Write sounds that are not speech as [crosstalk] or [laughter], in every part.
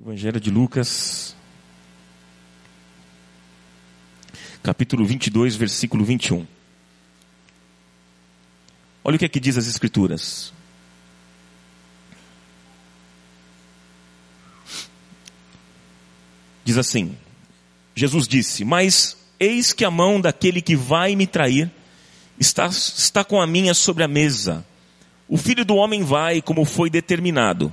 Evangelho de Lucas, capítulo 22, versículo 21. Olha o que é que diz as Escrituras. Diz assim: Jesus disse: Mas eis que a mão daquele que vai me trair está, está com a minha sobre a mesa. O filho do homem vai como foi determinado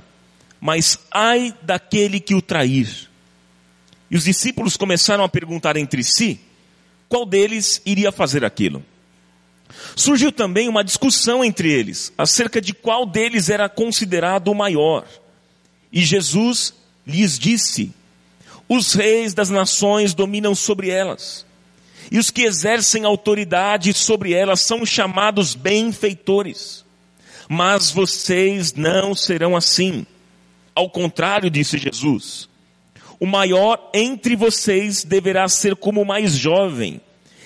mas ai daquele que o trair. E os discípulos começaram a perguntar entre si qual deles iria fazer aquilo. Surgiu também uma discussão entre eles acerca de qual deles era considerado o maior. E Jesus lhes disse: Os reis das nações dominam sobre elas, e os que exercem autoridade sobre elas são chamados benfeitores. Mas vocês não serão assim. Ao contrário, disse Jesus, o maior entre vocês deverá ser como o mais jovem,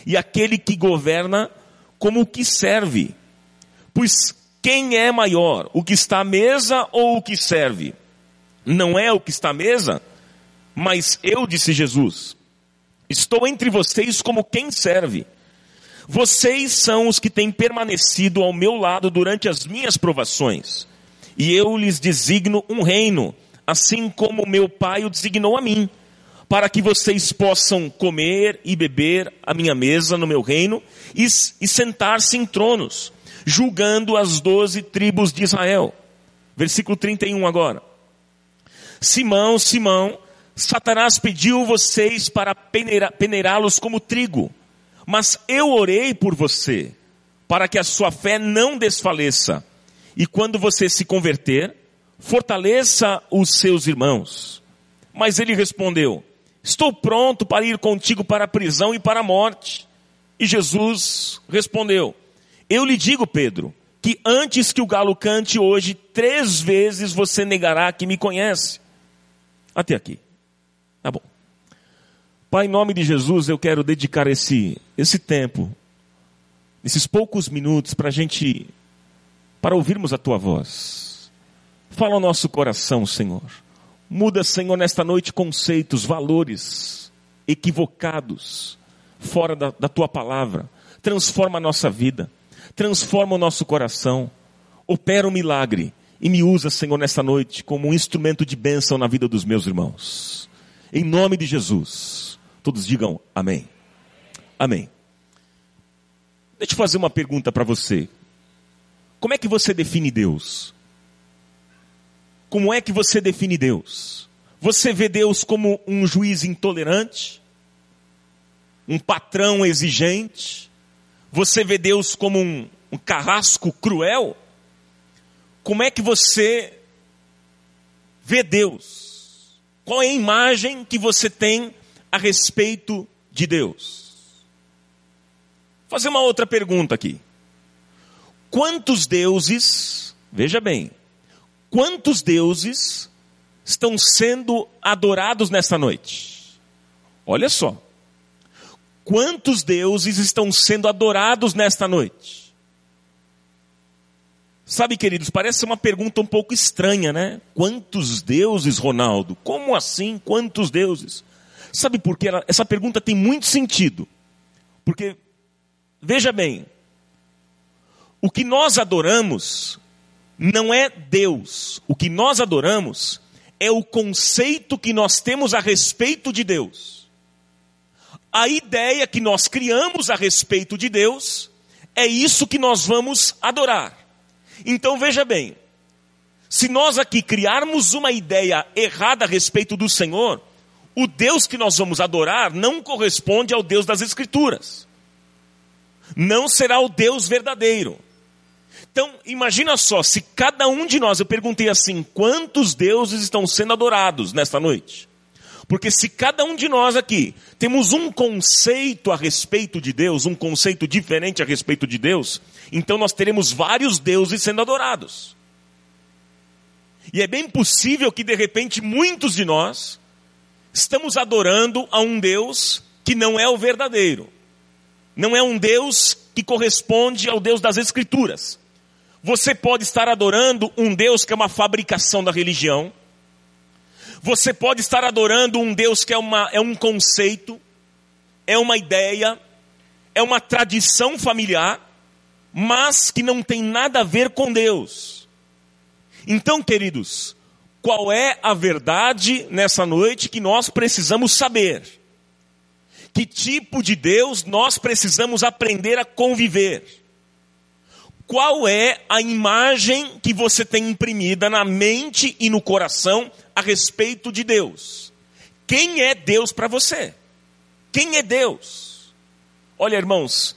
e aquele que governa como o que serve. Pois quem é maior, o que está à mesa ou o que serve? Não é o que está à mesa, mas eu, disse Jesus, estou entre vocês como quem serve. Vocês são os que têm permanecido ao meu lado durante as minhas provações e eu lhes designo um reino, assim como meu pai o designou a mim, para que vocês possam comer e beber a minha mesa no meu reino e, e sentar-se em tronos, julgando as doze tribos de Israel. Versículo 31 agora. Simão, Simão, Satanás pediu vocês para peneirá-los como trigo, mas eu orei por você, para que a sua fé não desfaleça. E quando você se converter, fortaleça os seus irmãos. Mas ele respondeu: Estou pronto para ir contigo para a prisão e para a morte. E Jesus respondeu: Eu lhe digo, Pedro, que antes que o galo cante hoje, três vezes você negará que me conhece. Até aqui. Tá bom. Pai, em nome de Jesus, eu quero dedicar esse, esse tempo, esses poucos minutos, para a gente para ouvirmos a tua voz. Fala ao nosso coração, Senhor. Muda, Senhor, nesta noite conceitos, valores equivocados fora da, da tua palavra. Transforma a nossa vida, transforma o nosso coração. Opera um milagre e me usa, Senhor, nesta noite como um instrumento de bênção na vida dos meus irmãos. Em nome de Jesus. Todos digam amém. Amém. Deixa eu fazer uma pergunta para você. Como é que você define Deus? Como é que você define Deus? Você vê Deus como um juiz intolerante? Um patrão exigente? Você vê Deus como um, um carrasco cruel? Como é que você vê Deus? Qual é a imagem que você tem a respeito de Deus? Vou fazer uma outra pergunta aqui. Quantos deuses, veja bem, quantos deuses estão sendo adorados nesta noite? Olha só. Quantos deuses estão sendo adorados nesta noite? Sabe, queridos, parece uma pergunta um pouco estranha, né? Quantos deuses, Ronaldo? Como assim? Quantos deuses? Sabe por que essa pergunta tem muito sentido? Porque, veja bem, o que nós adoramos não é Deus. O que nós adoramos é o conceito que nós temos a respeito de Deus. A ideia que nós criamos a respeito de Deus é isso que nós vamos adorar. Então veja bem, se nós aqui criarmos uma ideia errada a respeito do Senhor, o Deus que nós vamos adorar não corresponde ao Deus das Escrituras. Não será o Deus verdadeiro. Então, imagina só, se cada um de nós, eu perguntei assim, quantos deuses estão sendo adorados nesta noite? Porque se cada um de nós aqui temos um conceito a respeito de Deus, um conceito diferente a respeito de Deus, então nós teremos vários deuses sendo adorados. E é bem possível que de repente muitos de nós estamos adorando a um Deus que não é o verdadeiro. Não é um Deus que corresponde ao Deus das Escrituras. Você pode estar adorando um Deus que é uma fabricação da religião. Você pode estar adorando um Deus que é, uma, é um conceito, é uma ideia, é uma tradição familiar, mas que não tem nada a ver com Deus. Então, queridos, qual é a verdade nessa noite que nós precisamos saber? Que tipo de Deus nós precisamos aprender a conviver? Qual é a imagem que você tem imprimida na mente e no coração a respeito de Deus? Quem é Deus para você? Quem é Deus? Olha, irmãos,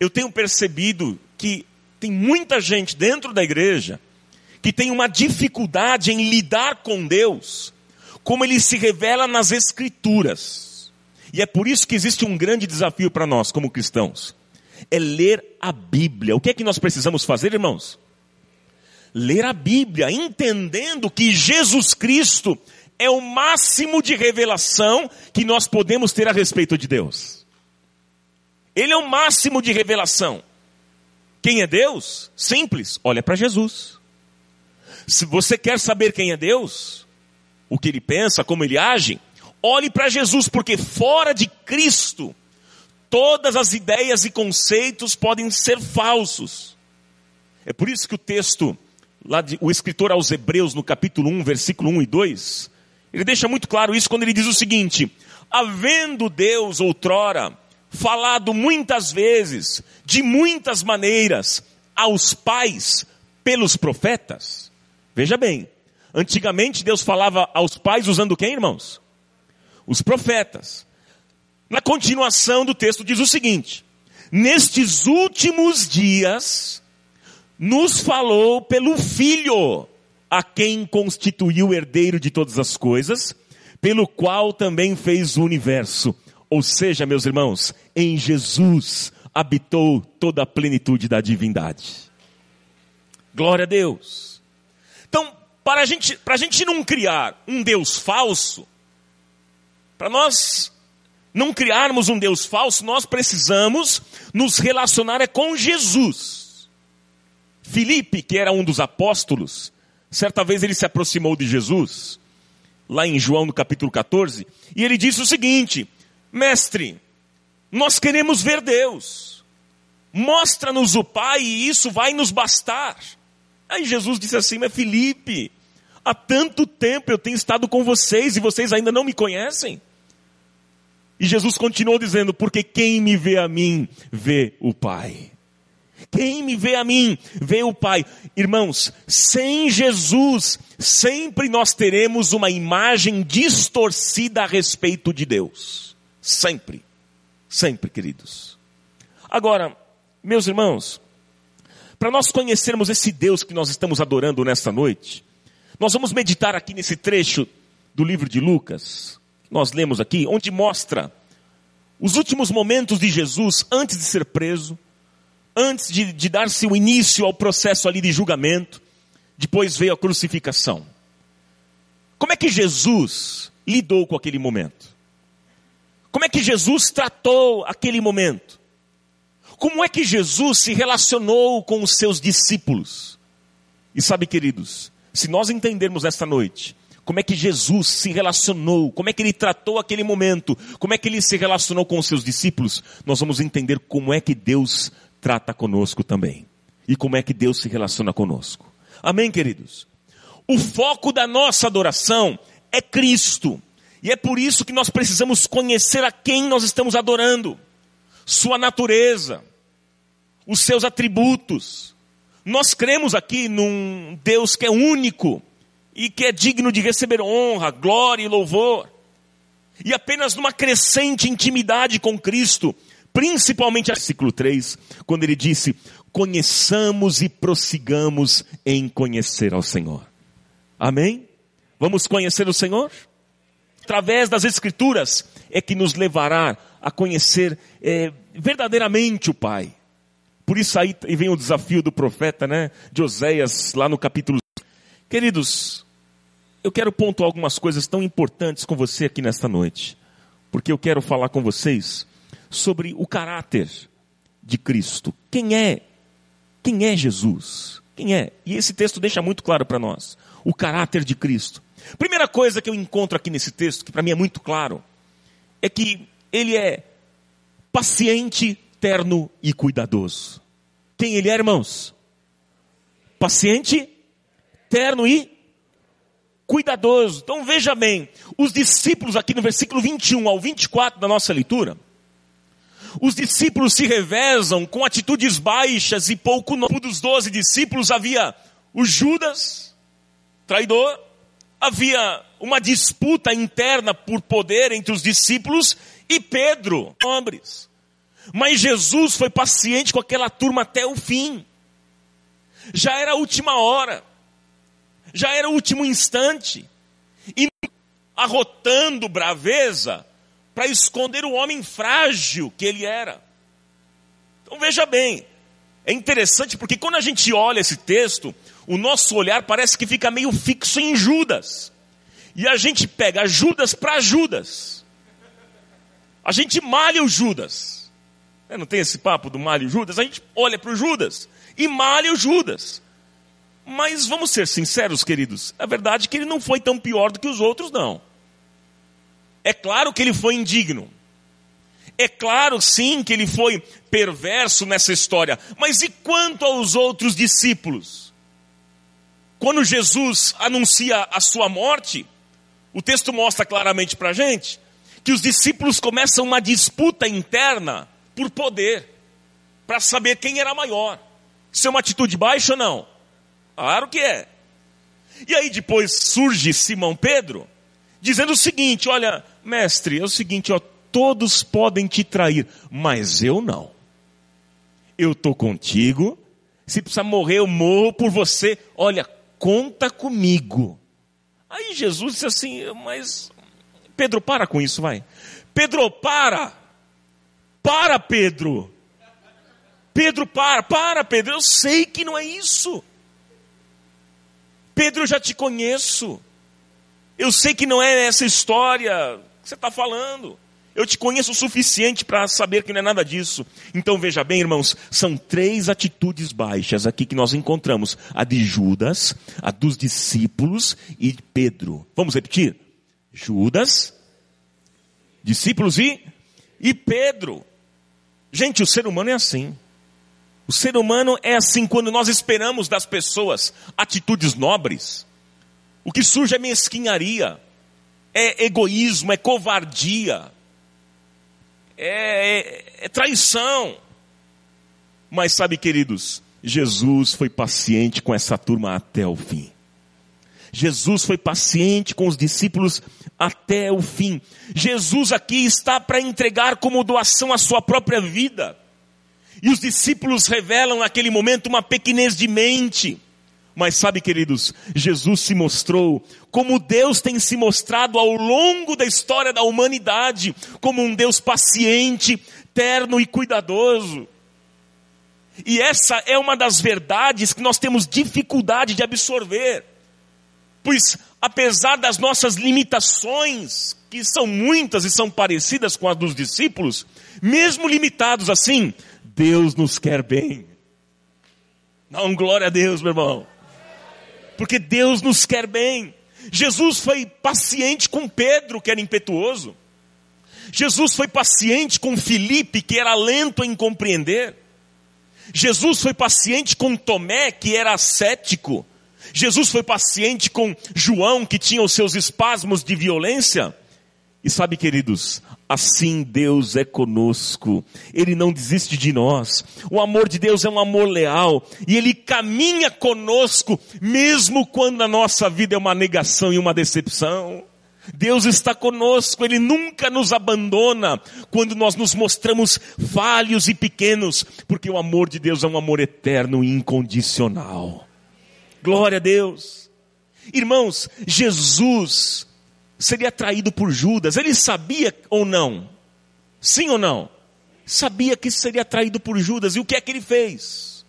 eu tenho percebido que tem muita gente dentro da igreja que tem uma dificuldade em lidar com Deus, como ele se revela nas Escrituras. E é por isso que existe um grande desafio para nós, como cristãos é ler a Bíblia. O que é que nós precisamos fazer, irmãos? Ler a Bíblia, entendendo que Jesus Cristo é o máximo de revelação que nós podemos ter a respeito de Deus. Ele é o máximo de revelação. Quem é Deus? Simples, olha para Jesus. Se você quer saber quem é Deus, o que ele pensa, como ele age, olhe para Jesus, porque fora de Cristo todas as ideias e conceitos podem ser falsos. É por isso que o texto, lá de, o escritor aos Hebreus, no capítulo 1, versículo 1 e 2, ele deixa muito claro isso quando ele diz o seguinte: Havendo Deus outrora falado muitas vezes, de muitas maneiras, aos pais pelos profetas. Veja bem, antigamente Deus falava aos pais usando quem, irmãos? Os profetas. Na continuação do texto diz o seguinte: Nestes últimos dias, nos falou pelo Filho, a quem constituiu herdeiro de todas as coisas, pelo qual também fez o universo. Ou seja, meus irmãos, em Jesus habitou toda a plenitude da divindade. Glória a Deus. Então, para a gente, para a gente não criar um Deus falso, para nós não criarmos um Deus falso, nós precisamos nos relacionar é com Jesus. Filipe, que era um dos apóstolos, certa vez ele se aproximou de Jesus, lá em João no capítulo 14, e ele disse o seguinte: Mestre, nós queremos ver Deus, mostra-nos o Pai e isso vai nos bastar. Aí Jesus disse assim: Mas Filipe, há tanto tempo eu tenho estado com vocês e vocês ainda não me conhecem? E Jesus continuou dizendo: Porque quem me vê a mim, vê o Pai. Quem me vê a mim, vê o Pai. Irmãos, sem Jesus, sempre nós teremos uma imagem distorcida a respeito de Deus. Sempre. Sempre, queridos. Agora, meus irmãos, para nós conhecermos esse Deus que nós estamos adorando nesta noite, nós vamos meditar aqui nesse trecho do livro de Lucas, nós lemos aqui, onde mostra os últimos momentos de Jesus antes de ser preso, antes de, de dar-se o início ao processo ali de julgamento, depois veio a crucificação. Como é que Jesus lidou com aquele momento? Como é que Jesus tratou aquele momento? Como é que Jesus se relacionou com os seus discípulos? E sabe, queridos, se nós entendermos esta noite como é que Jesus se relacionou, como é que ele tratou aquele momento, como é que ele se relacionou com os seus discípulos, nós vamos entender como é que Deus trata conosco também. E como é que Deus se relaciona conosco. Amém, queridos? O foco da nossa adoração é Cristo. E é por isso que nós precisamos conhecer a quem nós estamos adorando, sua natureza, os seus atributos. Nós cremos aqui num Deus que é único, e que é digno de receber honra, glória e louvor. E apenas numa crescente intimidade com Cristo, principalmente versículo 3, quando ele disse: conheçamos e prossigamos em conhecer ao Senhor. Amém? Vamos conhecer o Senhor? Através das Escrituras é que nos levará a conhecer é, verdadeiramente o Pai. Por isso aí vem o desafio do profeta, né, de Oséias, lá no capítulo. Queridos, eu quero pontuar algumas coisas tão importantes com você aqui nesta noite, porque eu quero falar com vocês sobre o caráter de Cristo. Quem é? Quem é Jesus? Quem é? E esse texto deixa muito claro para nós o caráter de Cristo. Primeira coisa que eu encontro aqui nesse texto, que para mim é muito claro, é que ele é paciente, terno e cuidadoso. Quem ele é, irmãos? Paciente, terno e cuidadoso. Então veja bem, os discípulos aqui no versículo 21 ao 24 da nossa leitura, os discípulos se revezam com atitudes baixas e pouco novo dos doze discípulos havia o Judas, traidor, havia uma disputa interna por poder entre os discípulos e Pedro, hombres. Mas Jesus foi paciente com aquela turma até o fim. Já era a última hora. Já era o último instante. E arrotando braveza para esconder o homem frágil que ele era. Então veja bem, é interessante porque quando a gente olha esse texto, o nosso olhar parece que fica meio fixo em Judas. E a gente pega Judas para Judas. A gente malha o Judas. É, não tem esse papo do malha o Judas? A gente olha para o Judas e malha o Judas. Mas vamos ser sinceros, queridos. A verdade é que ele não foi tão pior do que os outros, não. É claro que ele foi indigno. É claro, sim, que ele foi perverso nessa história. Mas e quanto aos outros discípulos? Quando Jesus anuncia a sua morte, o texto mostra claramente para a gente que os discípulos começam uma disputa interna por poder, para saber quem era maior. Isso é uma atitude baixa ou não? Claro que é. E aí depois surge Simão Pedro, dizendo o seguinte: olha, mestre, é o seguinte, ó, todos podem te trair, mas eu não. Eu estou contigo, se precisar morrer, eu morro por você. Olha, conta comigo. Aí Jesus disse assim, mas Pedro, para com isso, vai. Pedro, para. Para, Pedro. Pedro, para, para, Pedro. Eu sei que não é isso. Pedro, eu já te conheço. Eu sei que não é essa história que você está falando. Eu te conheço o suficiente para saber que não é nada disso. Então veja bem, irmãos, são três atitudes baixas aqui que nós encontramos: a de Judas, a dos discípulos e Pedro. Vamos repetir? Judas, discípulos e, e Pedro. Gente, o ser humano é assim. O ser humano é assim quando nós esperamos das pessoas atitudes nobres. O que surge é mesquinharia, é egoísmo, é covardia, é, é, é traição. Mas sabe, queridos, Jesus foi paciente com essa turma até o fim. Jesus foi paciente com os discípulos até o fim. Jesus aqui está para entregar como doação a sua própria vida. E os discípulos revelam naquele momento uma pequenez de mente. Mas sabe, queridos, Jesus se mostrou como Deus tem se mostrado ao longo da história da humanidade, como um Deus paciente, terno e cuidadoso. E essa é uma das verdades que nós temos dificuldade de absorver. Pois, apesar das nossas limitações, que são muitas e são parecidas com as dos discípulos, mesmo limitados assim, Deus nos quer bem. Dá glória a Deus, meu irmão porque Deus nos quer bem. Jesus foi paciente com Pedro, que era impetuoso. Jesus foi paciente com Filipe, que era lento em compreender. Jesus foi paciente com Tomé, que era cético. Jesus foi paciente com João, que tinha os seus espasmos de violência. E sabe, queridos, assim Deus é conosco. Ele não desiste de nós. O amor de Deus é um amor leal e ele caminha conosco mesmo quando a nossa vida é uma negação e uma decepção. Deus está conosco, Ele nunca nos abandona quando nós nos mostramos falhos e pequenos, porque o amor de Deus é um amor eterno e incondicional. Glória a Deus. Irmãos, Jesus seria traído por Judas. Ele sabia ou não? Sim ou não? Sabia que seria traído por Judas. E o que é que ele fez?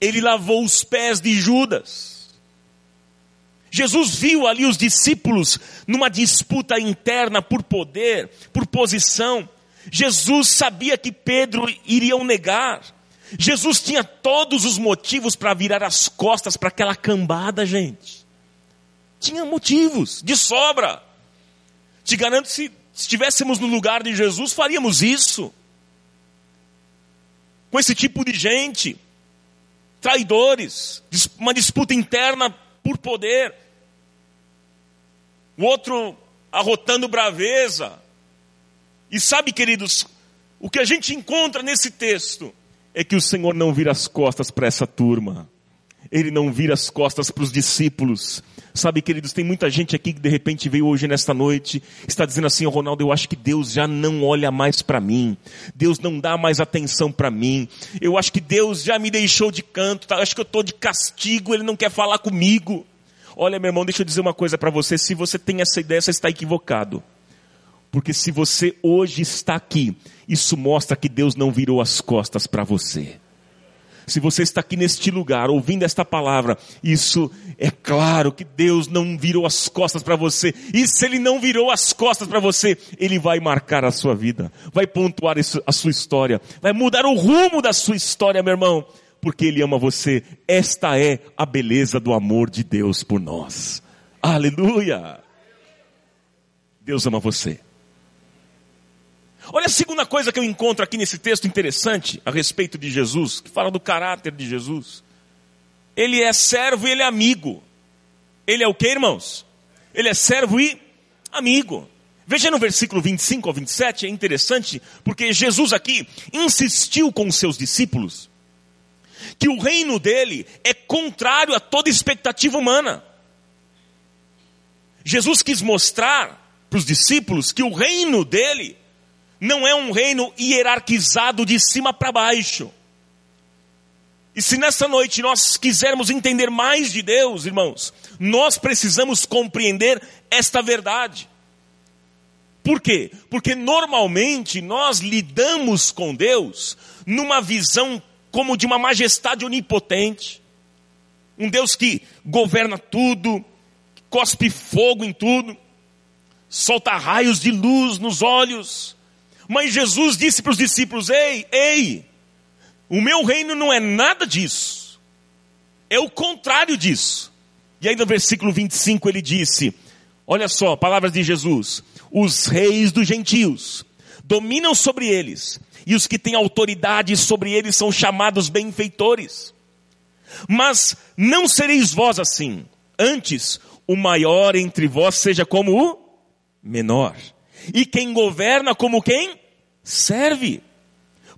Ele lavou os pés de Judas. Jesus viu ali os discípulos numa disputa interna por poder, por posição. Jesus sabia que Pedro iria o negar. Jesus tinha todos os motivos para virar as costas para aquela cambada, gente. Tinha motivos, de sobra. Te garanto, se estivéssemos no lugar de Jesus, faríamos isso. Com esse tipo de gente, traidores, uma disputa interna por poder, o outro arrotando braveza. E sabe, queridos, o que a gente encontra nesse texto é que o Senhor não vira as costas para essa turma. Ele não vira as costas para os discípulos. Sabe, queridos, tem muita gente aqui que de repente veio hoje nesta noite, está dizendo assim, oh, Ronaldo, eu acho que Deus já não olha mais para mim. Deus não dá mais atenção para mim. Eu acho que Deus já me deixou de canto, tá? acho que eu estou de castigo, Ele não quer falar comigo. Olha, meu irmão, deixa eu dizer uma coisa para você. Se você tem essa ideia, você está equivocado. Porque se você hoje está aqui, isso mostra que Deus não virou as costas para você. Se você está aqui neste lugar ouvindo esta palavra, isso é claro que Deus não virou as costas para você. E se Ele não virou as costas para você, Ele vai marcar a sua vida, vai pontuar a sua história, vai mudar o rumo da sua história, meu irmão porque Ele ama você. Esta é a beleza do amor de Deus por nós. Aleluia! Deus ama você. Olha a segunda coisa que eu encontro aqui nesse texto interessante a respeito de Jesus, que fala do caráter de Jesus. Ele é servo e ele é amigo. Ele é o que, irmãos? Ele é servo e amigo. Veja no versículo 25 ao 27, é interessante, porque Jesus aqui insistiu com os seus discípulos que o reino dele é contrário a toda expectativa humana. Jesus quis mostrar para os discípulos que o reino dele não é um reino hierarquizado de cima para baixo. E se nessa noite nós quisermos entender mais de Deus, irmãos, nós precisamos compreender esta verdade. Por quê? Porque normalmente nós lidamos com Deus numa visão como de uma majestade onipotente, um Deus que governa tudo, cospe fogo em tudo, solta raios de luz nos olhos. Mas Jesus disse para os discípulos: Ei, ei, o meu reino não é nada disso, é o contrário disso. E aí no versículo 25 ele disse: Olha só, palavras de Jesus: Os reis dos gentios dominam sobre eles, e os que têm autoridade sobre eles são chamados benfeitores. Mas não sereis vós assim. Antes, o maior entre vós seja como o menor. E quem governa como quem serve.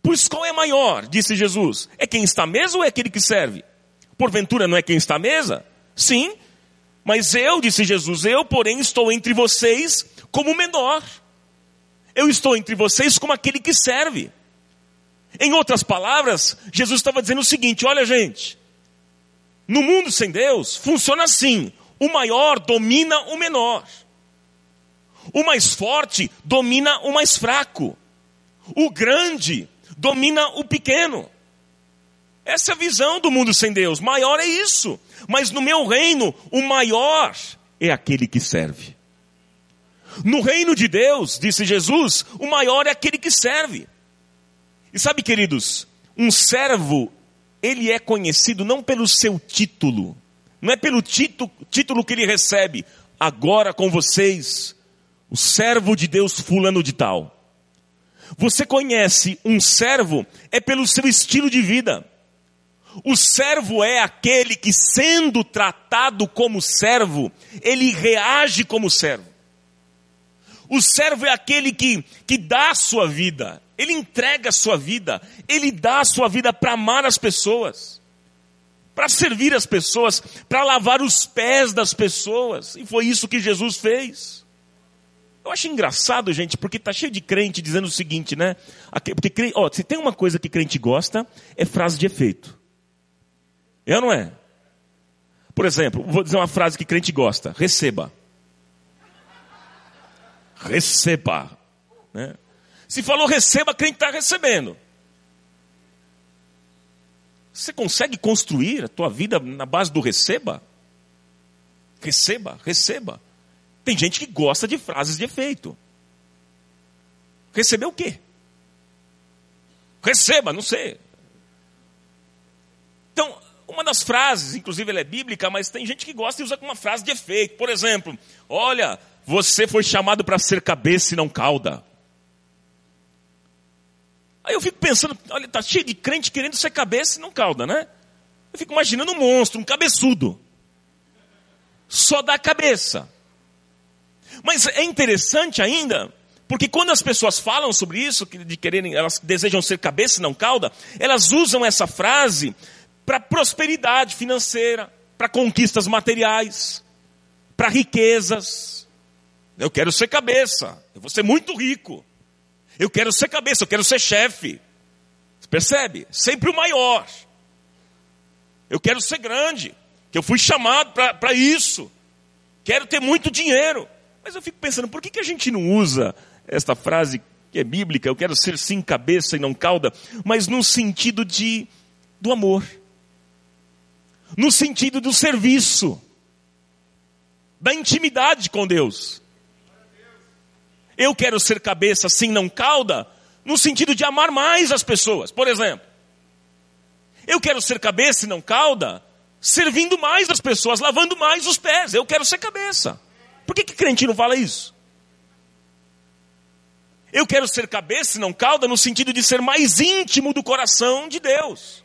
Pois qual é maior? Disse Jesus. É quem está à mesa ou é aquele que serve? Porventura não é quem está à mesa? Sim. Mas eu, disse Jesus, eu, porém, estou entre vocês como menor. Eu estou entre vocês como aquele que serve. Em outras palavras, Jesus estava dizendo o seguinte: olha, gente, no mundo sem Deus funciona assim: o maior domina o menor, o mais forte domina o mais fraco, o grande domina o pequeno. Essa é a visão do mundo sem Deus. Maior é isso. Mas no meu reino, o maior é aquele que serve. No reino de Deus, disse Jesus, o maior é aquele que serve. E sabe, queridos, um servo, ele é conhecido não pelo seu título, não é pelo título, título que ele recebe, agora com vocês, o servo de Deus fulano de tal. Você conhece um servo é pelo seu estilo de vida. O servo é aquele que, sendo tratado como servo, ele reage como servo. O servo é aquele que, que dá a sua vida, ele entrega a sua vida, ele dá a sua vida para amar as pessoas, para servir as pessoas, para lavar os pés das pessoas. E foi isso que Jesus fez. Eu acho engraçado, gente, porque tá cheio de crente dizendo o seguinte, né? Porque, ó, se tem uma coisa que crente gosta, é frase de efeito. É ou não é? Por exemplo, vou dizer uma frase que crente gosta: receba. Receba. Né? Se falou receba, crente está recebendo. Você consegue construir a tua vida na base do receba? Receba, receba. Tem gente que gosta de frases de efeito. Receber o quê? Receba, não sei. Então, uma das frases, inclusive ela é bíblica, mas tem gente que gosta e usa como uma frase de efeito. Por exemplo, olha, você foi chamado para ser cabeça e não cauda. Aí eu fico pensando, olha, tá cheio de crente querendo ser cabeça e não cauda, né? Eu fico imaginando um monstro, um cabeçudo. Só dá cabeça. Mas é interessante ainda, porque quando as pessoas falam sobre isso, de quererem, elas desejam ser cabeça e não cauda, elas usam essa frase para prosperidade financeira, para conquistas materiais, para riquezas. Eu quero ser cabeça, eu vou ser muito rico. Eu quero ser cabeça, eu quero ser chefe. Percebe? Sempre o maior. Eu quero ser grande, que eu fui chamado para isso. Quero ter muito dinheiro. Mas eu fico pensando, por que, que a gente não usa esta frase que é bíblica, eu quero ser sim cabeça e não cauda, mas no sentido de do amor. No sentido do serviço. Da intimidade com Deus. Eu quero ser cabeça, sim, não cauda, no sentido de amar mais as pessoas. Por exemplo, eu quero ser cabeça e não cauda, servindo mais as pessoas, lavando mais os pés. Eu quero ser cabeça. Por que, que crente não fala isso? Eu quero ser cabeça e não cauda no sentido de ser mais íntimo do coração de Deus.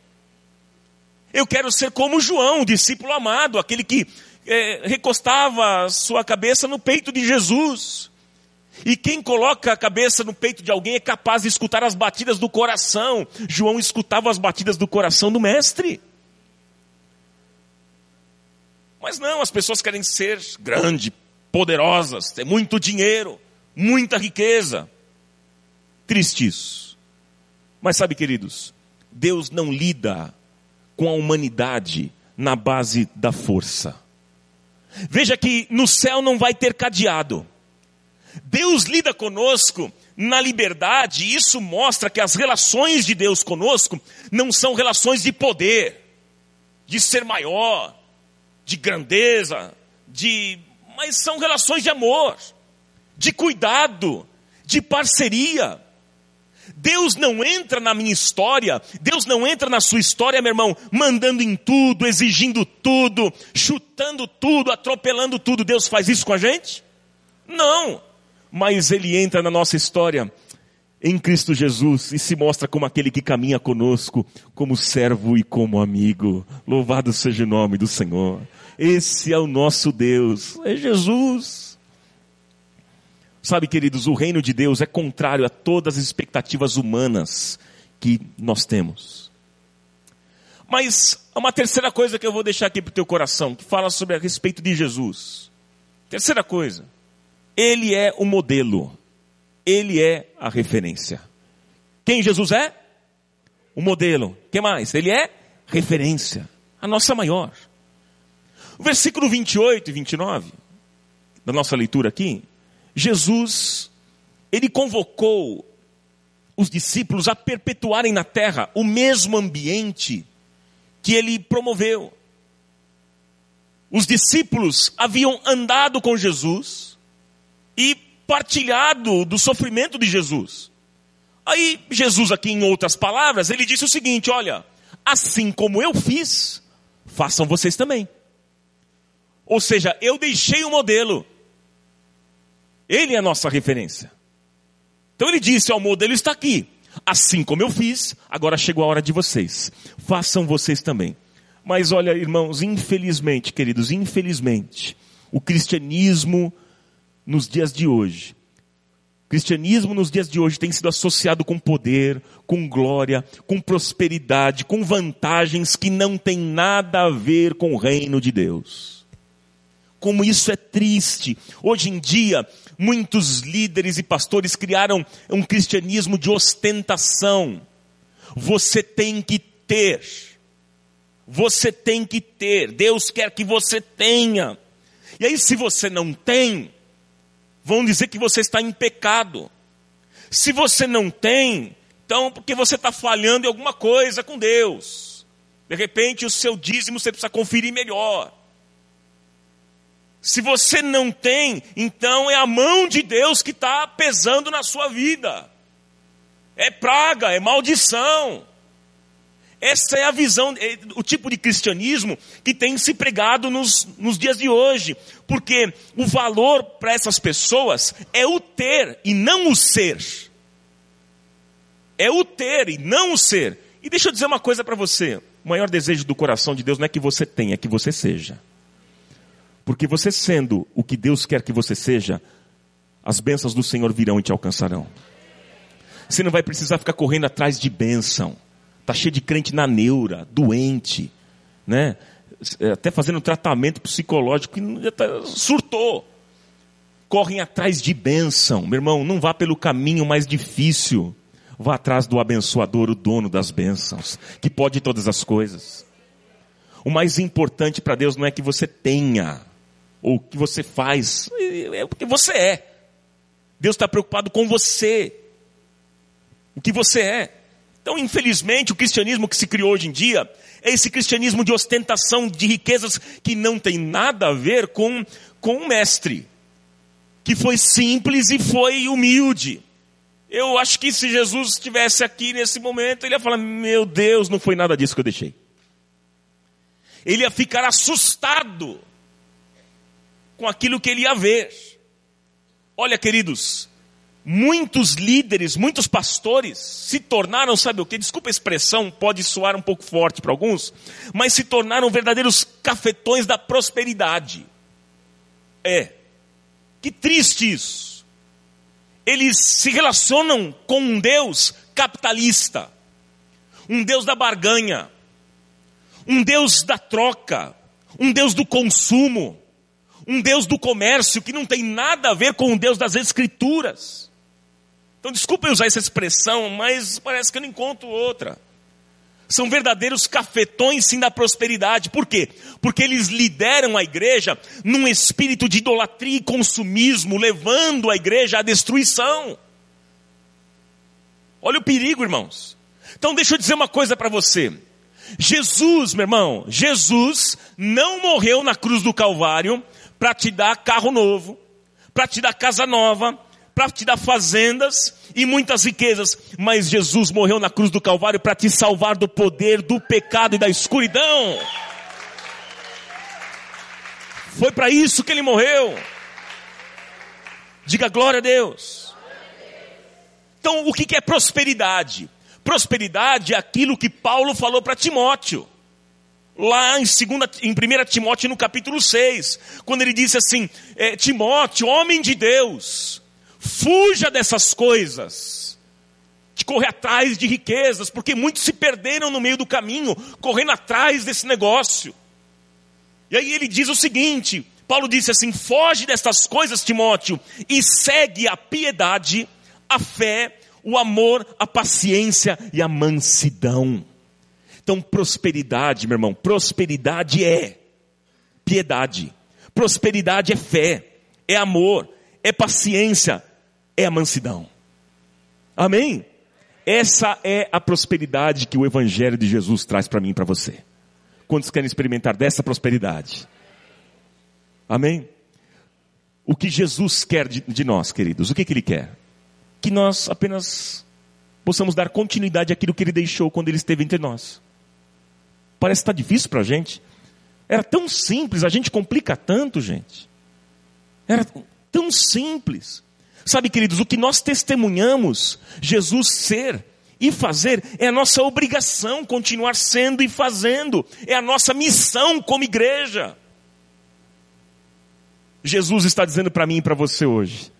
Eu quero ser como João, discípulo amado, aquele que é, recostava sua cabeça no peito de Jesus. E quem coloca a cabeça no peito de alguém é capaz de escutar as batidas do coração. João escutava as batidas do coração do Mestre. Mas não, as pessoas querem ser grandes, poderosas, ter muito dinheiro, muita riqueza. Triste isso. Mas sabe, queridos, Deus não lida com a humanidade na base da força. Veja que no céu não vai ter cadeado. Deus lida conosco na liberdade, e isso mostra que as relações de Deus conosco não são relações de poder, de ser maior, de grandeza, de mas são relações de amor, de cuidado, de parceria. Deus não entra na minha história, Deus não entra na sua história, meu irmão, mandando em tudo, exigindo tudo, chutando tudo, atropelando tudo. Deus faz isso com a gente? Não mas ele entra na nossa história em Cristo Jesus e se mostra como aquele que caminha conosco, como servo e como amigo. Louvado seja o nome do Senhor. Esse é o nosso Deus, é Jesus. Sabe, queridos, o reino de Deus é contrário a todas as expectativas humanas que nós temos. Mas há uma terceira coisa que eu vou deixar aqui para o teu coração, que fala sobre a respeito de Jesus. Terceira coisa. Ele é o modelo. Ele é a referência. Quem Jesus é? O modelo. que mais? Ele é referência. A nossa maior. O versículo 28 e 29 da nossa leitura aqui, Jesus, ele convocou os discípulos a perpetuarem na terra o mesmo ambiente que ele promoveu. Os discípulos haviam andado com Jesus, e partilhado do sofrimento de Jesus. Aí Jesus aqui em outras palavras, ele disse o seguinte, olha, assim como eu fiz, façam vocês também. Ou seja, eu deixei o modelo. Ele é a nossa referência. Então ele disse, ó, o modelo está aqui. Assim como eu fiz, agora chegou a hora de vocês. Façam vocês também. Mas olha, irmãos, infelizmente, queridos, infelizmente, o cristianismo nos dias de hoje. Cristianismo nos dias de hoje tem sido associado com poder, com glória, com prosperidade, com vantagens que não tem nada a ver com o reino de Deus. Como isso é triste. Hoje em dia, muitos líderes e pastores criaram um cristianismo de ostentação. Você tem que ter. Você tem que ter. Deus quer que você tenha. E aí, se você não tem, vão dizer que você está em pecado. Se você não tem, então porque você está falhando em alguma coisa com Deus. De repente o seu dízimo você precisa conferir melhor. Se você não tem, então é a mão de Deus que está pesando na sua vida. É praga, é maldição. Essa é a visão, é, o tipo de cristianismo que tem se pregado nos, nos dias de hoje. Porque o valor para essas pessoas é o ter e não o ser. É o ter e não o ser. E deixa eu dizer uma coisa para você: o maior desejo do coração de Deus não é que você tenha, é que você seja. Porque você sendo o que Deus quer que você seja, as bênçãos do Senhor virão e te alcançarão. Você não vai precisar ficar correndo atrás de bênção. Tá cheio de crente na neura, doente, né? Até fazendo tratamento psicológico que tá, surtou. Correm atrás de bênção. Meu irmão, não vá pelo caminho mais difícil. Vá atrás do abençoador, o dono das bênçãos, que pode todas as coisas. O mais importante para Deus não é que você tenha, ou que você faz, é o que você é. Deus está preocupado com você, o que você é. Então, infelizmente, o cristianismo que se criou hoje em dia é esse cristianismo de ostentação de riquezas que não tem nada a ver com, com o mestre, que foi simples e foi humilde. Eu acho que se Jesus estivesse aqui nesse momento, ele ia falar: Meu Deus, não foi nada disso que eu deixei. Ele ia ficar assustado com aquilo que ele ia ver. Olha, queridos, muitos líderes, muitos pastores se tornaram, sabe o que? Desculpa a expressão, pode soar um pouco forte para alguns, mas se tornaram verdadeiros cafetões da prosperidade. É. Que triste isso eles se relacionam com um Deus capitalista, um Deus da barganha, um Deus da troca, um Deus do consumo, um Deus do comércio que não tem nada a ver com o Deus das Escrituras. Então, desculpem usar essa expressão, mas parece que eu não encontro outra. São verdadeiros cafetões sim da prosperidade. Por quê? Porque eles lideram a igreja num espírito de idolatria e consumismo, levando a igreja à destruição. Olha o perigo, irmãos. Então deixa eu dizer uma coisa para você. Jesus, meu irmão, Jesus não morreu na cruz do Calvário para te dar carro novo, para te dar casa nova, para te dar fazendas e muitas riquezas, mas Jesus morreu na cruz do Calvário para te salvar do poder do pecado e da escuridão. Foi para isso que ele morreu. Diga glória a Deus. Então, o que é prosperidade? Prosperidade é aquilo que Paulo falou para Timóteo. Lá em, segunda, em 1 Timóteo, no capítulo 6, quando ele disse assim: é, Timóteo, homem de Deus, Fuja dessas coisas. De correr atrás de riquezas, porque muitos se perderam no meio do caminho, correndo atrás desse negócio. E aí ele diz o seguinte: Paulo disse assim: foge destas coisas, Timóteo, e segue a piedade, a fé, o amor, a paciência e a mansidão. Então, prosperidade, meu irmão, prosperidade é piedade, prosperidade é fé, é amor, é paciência, é a mansidão. Amém? Essa é a prosperidade que o Evangelho de Jesus traz para mim e para você. Quantos querem experimentar dessa prosperidade? Amém? O que Jesus quer de, de nós, queridos? O que, que Ele quer? Que nós apenas possamos dar continuidade àquilo que Ele deixou quando Ele esteve entre nós. Parece que está difícil para a gente. Era tão simples, a gente complica tanto, gente. Era tão simples. Sabe, queridos, o que nós testemunhamos Jesus ser e fazer é a nossa obrigação continuar sendo e fazendo, é a nossa missão como igreja. Jesus está dizendo para mim e para você hoje.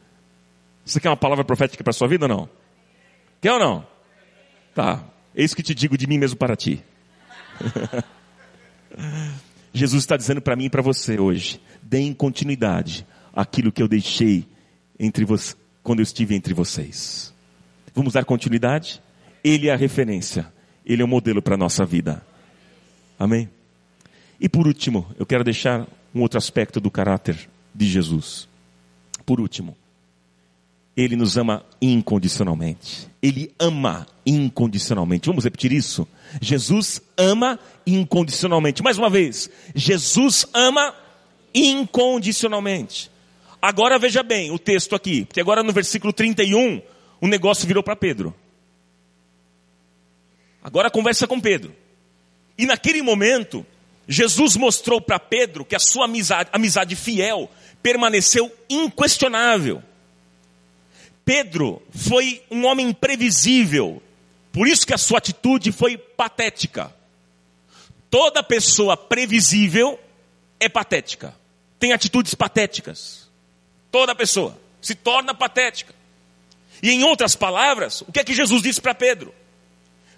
Você quer uma palavra profética para sua vida ou não? Quer ou não? Tá. Eis que te digo de mim mesmo para ti. [laughs] Jesus está dizendo para mim e para você hoje: deem continuidade àquilo que eu deixei entre vocês, quando eu estive entre vocês. Vamos dar continuidade? Ele é a referência, ele é o modelo para a nossa vida. Amém? E por último, eu quero deixar um outro aspecto do caráter de Jesus. Por último, ele nos ama incondicionalmente. Ele ama incondicionalmente. Vamos repetir isso? Jesus ama incondicionalmente. Mais uma vez, Jesus ama incondicionalmente. Agora veja bem o texto aqui, porque agora no versículo 31, o negócio virou para Pedro. Agora conversa com Pedro. E naquele momento, Jesus mostrou para Pedro que a sua amizade, amizade fiel permaneceu inquestionável. Pedro foi um homem imprevisível, por isso que a sua atitude foi patética. Toda pessoa previsível é patética, tem atitudes patéticas. Toda pessoa se torna patética. E em outras palavras, o que é que Jesus disse para Pedro?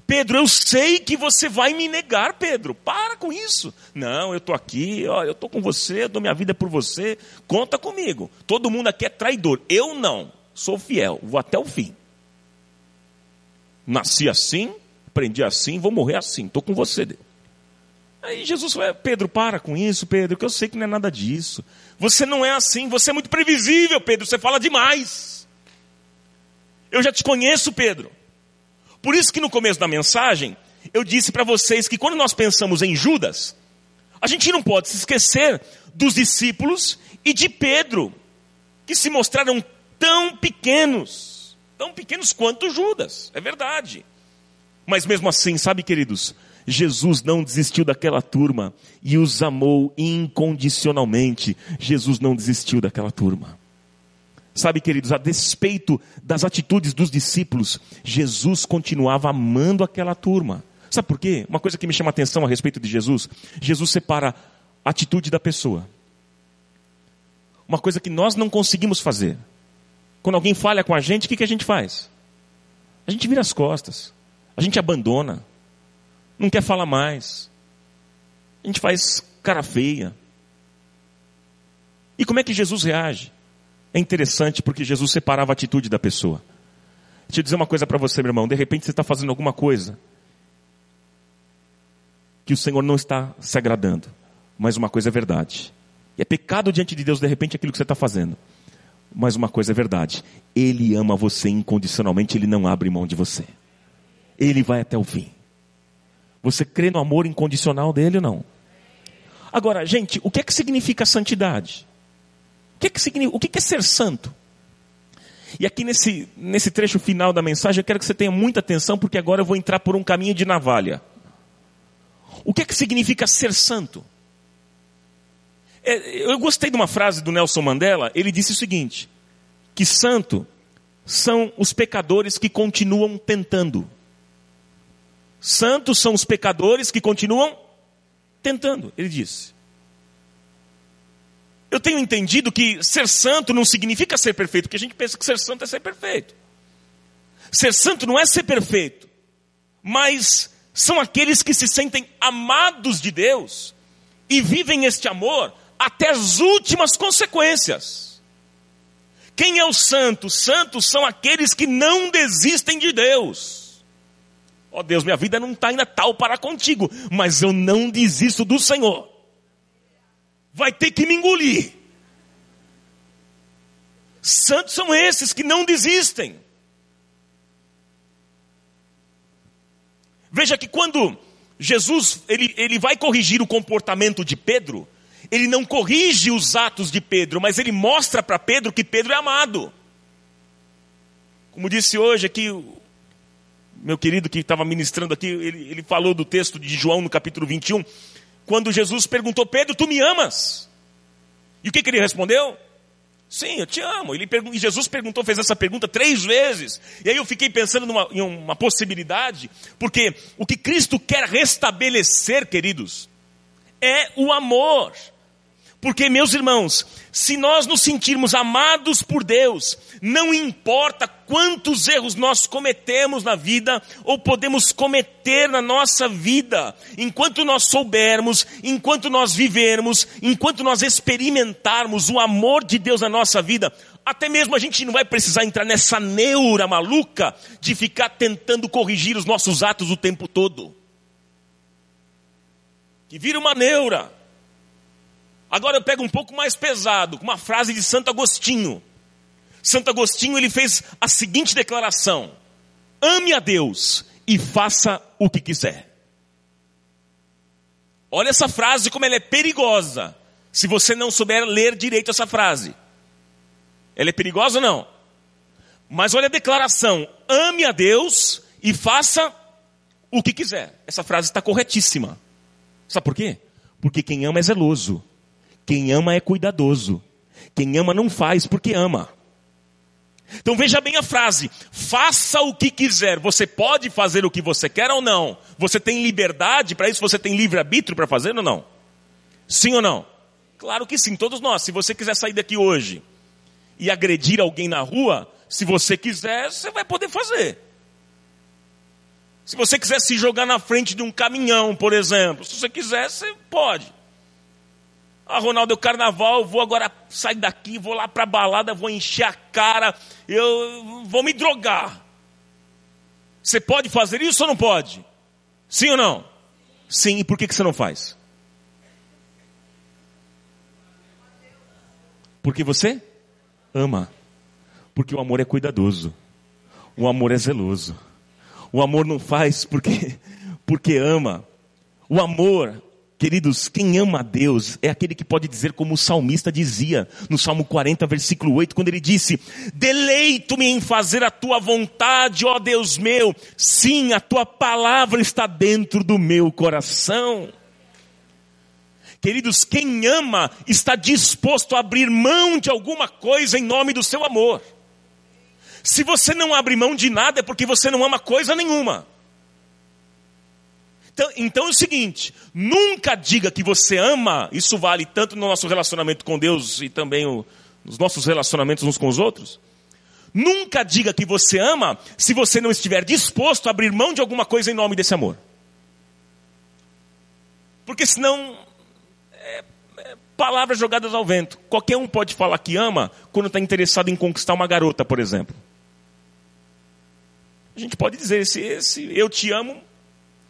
Pedro, eu sei que você vai me negar, Pedro. Para com isso. Não, eu estou aqui, ó, eu estou com você, eu dou minha vida por você. Conta comigo. Todo mundo aqui é traidor. Eu não. Sou fiel, vou até o fim. Nasci assim, aprendi assim, vou morrer assim. Estou com você. Aí Jesus falou, Pedro, para com isso, Pedro, que eu sei que não é nada disso. Você não é assim, você é muito previsível, Pedro, você fala demais. Eu já te conheço, Pedro. Por isso que no começo da mensagem, eu disse para vocês que quando nós pensamos em Judas, a gente não pode se esquecer dos discípulos e de Pedro, que se mostraram tão pequenos, tão pequenos quanto Judas, é verdade. Mas mesmo assim, sabe, queridos, Jesus não desistiu daquela turma e os amou incondicionalmente. Jesus não desistiu daquela turma. Sabe, queridos, a despeito das atitudes dos discípulos, Jesus continuava amando aquela turma. Sabe por quê? Uma coisa que me chama a atenção a respeito de Jesus: Jesus separa a atitude da pessoa. Uma coisa que nós não conseguimos fazer. Quando alguém falha com a gente, o que, que a gente faz? A gente vira as costas, a gente abandona, não quer falar mais, a gente faz cara feia. E como é que Jesus reage? É interessante porque Jesus separava a atitude da pessoa. Deixa eu dizer uma coisa para você, meu irmão. De repente você está fazendo alguma coisa que o Senhor não está se agradando. Mas uma coisa é verdade. E é pecado diante de Deus, de repente, aquilo que você está fazendo. Mas uma coisa é verdade. Ele ama você incondicionalmente, ele não abre mão de você. Ele vai até o fim. Você crê no amor incondicional dele ou não? Agora, gente, o que é que significa santidade? O que, é que significa, o que, que é ser santo? E aqui nesse, nesse trecho final da mensagem, eu quero que você tenha muita atenção, porque agora eu vou entrar por um caminho de navalha. O que é que significa ser santo? É, eu gostei de uma frase do Nelson Mandela, ele disse o seguinte: que santo são os pecadores que continuam tentando. Santos são os pecadores que continuam tentando, ele disse. Eu tenho entendido que ser santo não significa ser perfeito, porque a gente pensa que ser santo é ser perfeito. Ser santo não é ser perfeito, mas são aqueles que se sentem amados de Deus e vivem este amor até as últimas consequências. Quem é o santo? Santos são aqueles que não desistem de Deus. Ó oh Deus, minha vida não está ainda tal para contigo, mas eu não desisto do Senhor vai ter que me engolir. Santos são esses que não desistem. Veja que quando Jesus ele, ele vai corrigir o comportamento de Pedro, ele não corrige os atos de Pedro, mas ele mostra para Pedro que Pedro é amado. Como disse hoje aqui, meu querido que estava ministrando aqui, ele, ele falou do texto de João no capítulo 21 quando Jesus perguntou, Pedro, tu me amas? E o que, que ele respondeu? Sim, eu te amo. Ele e Jesus perguntou, fez essa pergunta três vezes. E aí eu fiquei pensando numa, em uma possibilidade, porque o que Cristo quer restabelecer, queridos, é o amor. Porque, meus irmãos, se nós nos sentirmos amados por Deus, não importa quantos erros nós cometemos na vida ou podemos cometer na nossa vida, enquanto nós soubermos, enquanto nós vivermos, enquanto nós experimentarmos o amor de Deus na nossa vida, até mesmo a gente não vai precisar entrar nessa neura maluca de ficar tentando corrigir os nossos atos o tempo todo. Que vira uma neura. Agora eu pego um pouco mais pesado, uma frase de Santo Agostinho. Santo Agostinho ele fez a seguinte declaração: Ame a Deus e faça o que quiser. Olha essa frase como ela é perigosa. Se você não souber ler direito essa frase. Ela é perigosa ou não? Mas olha a declaração: ame a Deus e faça o que quiser. Essa frase está corretíssima. Sabe por quê? Porque quem ama é zeloso. Quem ama é cuidadoso. Quem ama não faz porque ama. Então veja bem a frase: faça o que quiser. Você pode fazer o que você quer ou não? Você tem liberdade para isso? Você tem livre-arbítrio para fazer ou não? Sim ou não? Claro que sim, todos nós. Se você quiser sair daqui hoje e agredir alguém na rua, se você quiser, você vai poder fazer. Se você quiser se jogar na frente de um caminhão, por exemplo, se você quiser, você pode. Ah, Ronaldo, é carnaval, vou agora sair daqui, vou lá para a balada, vou encher a cara, eu vou me drogar. Você pode fazer isso ou não pode? Sim ou não? Sim, e por que, que você não faz? Porque você ama. Porque o amor é cuidadoso. O amor é zeloso. O amor não faz porque, [laughs] porque ama. O amor Queridos, quem ama a Deus é aquele que pode dizer como o salmista dizia no Salmo 40, versículo 8, quando ele disse: Deleito-me em fazer a tua vontade, ó Deus meu. Sim, a tua palavra está dentro do meu coração. Queridos, quem ama está disposto a abrir mão de alguma coisa em nome do seu amor. Se você não abre mão de nada é porque você não ama coisa nenhuma. Então, então é o seguinte: nunca diga que você ama, isso vale tanto no nosso relacionamento com Deus e também o, nos nossos relacionamentos uns com os outros. Nunca diga que você ama se você não estiver disposto a abrir mão de alguma coisa em nome desse amor. Porque senão, é, é, palavras jogadas ao vento. Qualquer um pode falar que ama quando está interessado em conquistar uma garota, por exemplo. A gente pode dizer, esse, esse eu te amo,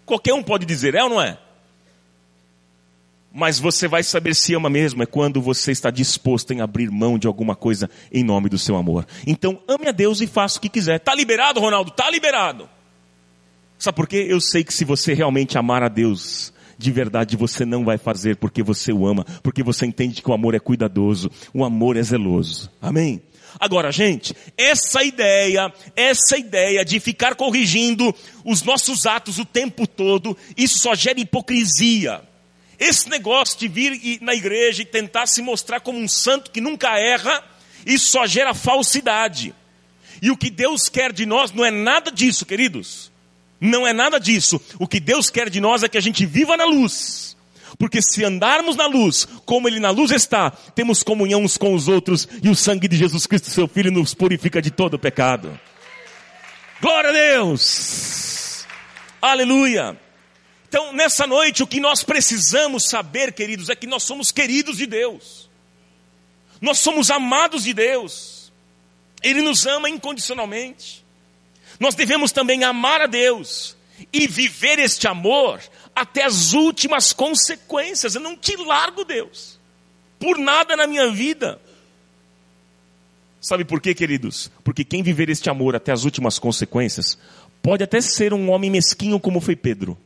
Qualquer um pode dizer, é ou não é? Mas você vai saber se ama mesmo é quando você está disposto em abrir mão de alguma coisa em nome do seu amor. Então, ame a Deus e faça o que quiser. Tá liberado, Ronaldo? Tá liberado. Sabe por quê? Eu sei que se você realmente amar a Deus, de verdade você não vai fazer porque você o ama, porque você entende que o amor é cuidadoso, o amor é zeloso. Amém? Agora, gente, essa ideia, essa ideia de ficar corrigindo os nossos atos o tempo todo, isso só gera hipocrisia. Esse negócio de vir na igreja e tentar se mostrar como um santo que nunca erra, isso só gera falsidade. E o que Deus quer de nós não é nada disso, queridos. Não é nada disso. O que Deus quer de nós é que a gente viva na luz porque se andarmos na luz, como Ele na luz está, temos comunhão uns com os outros e o sangue de Jesus Cristo, seu Filho, nos purifica de todo pecado. Glória a Deus! Aleluia! Então, nessa noite, o que nós precisamos saber, queridos, é que nós somos queridos de Deus. Nós somos amados de Deus. Ele nos ama incondicionalmente. Nós devemos também amar a Deus e viver este amor até as últimas consequências. Eu não te largo, Deus, por nada na minha vida. Sabe por quê, queridos? Porque quem viver este amor até as últimas consequências pode até ser um homem mesquinho como foi Pedro.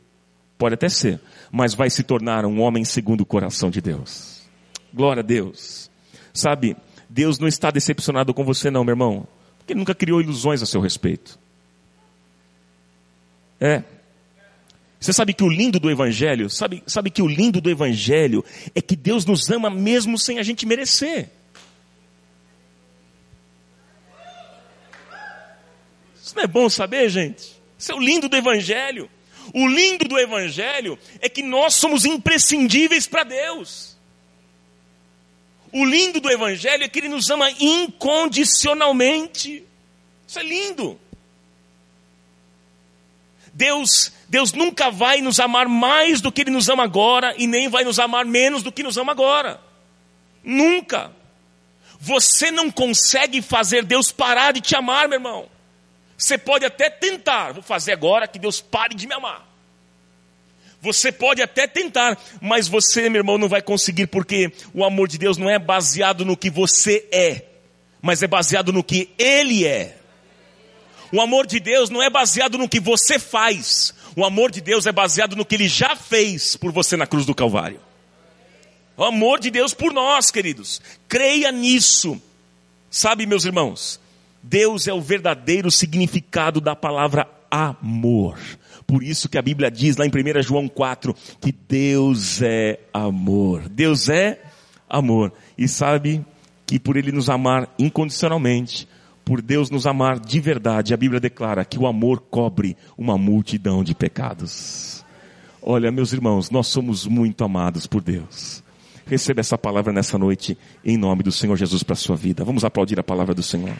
Pode até ser, mas vai se tornar um homem segundo o coração de Deus. Glória a Deus. Sabe, Deus não está decepcionado com você, não, meu irmão, porque Ele nunca criou ilusões a seu respeito. É, você sabe que o lindo do Evangelho, sabe, sabe que o lindo do Evangelho é que Deus nos ama mesmo sem a gente merecer. Isso não é bom saber, gente? Isso é o lindo do Evangelho. O lindo do Evangelho é que nós somos imprescindíveis para Deus. O lindo do Evangelho é que Ele nos ama incondicionalmente. Isso é lindo. Deus, Deus nunca vai nos amar mais do que Ele nos ama agora e nem vai nos amar menos do que nos ama agora. Nunca. Você não consegue fazer Deus parar de te amar, meu irmão. Você pode até tentar, vou fazer agora que Deus pare de me amar. Você pode até tentar, mas você, meu irmão, não vai conseguir, porque o amor de Deus não é baseado no que você é, mas é baseado no que Ele é. O amor de Deus não é baseado no que você faz. O amor de Deus é baseado no que Ele já fez por você na cruz do Calvário. O amor de Deus por nós, queridos. Creia nisso. Sabe, meus irmãos, Deus é o verdadeiro significado da palavra amor. Por isso que a Bíblia diz lá em 1 João 4 que Deus é amor. Deus é amor. E sabe que por Ele nos amar incondicionalmente, por Deus nos amar de verdade, a Bíblia declara que o amor cobre uma multidão de pecados. Olha, meus irmãos, nós somos muito amados por Deus. Receba essa palavra nessa noite, em nome do Senhor Jesus para a sua vida. Vamos aplaudir a palavra do Senhor.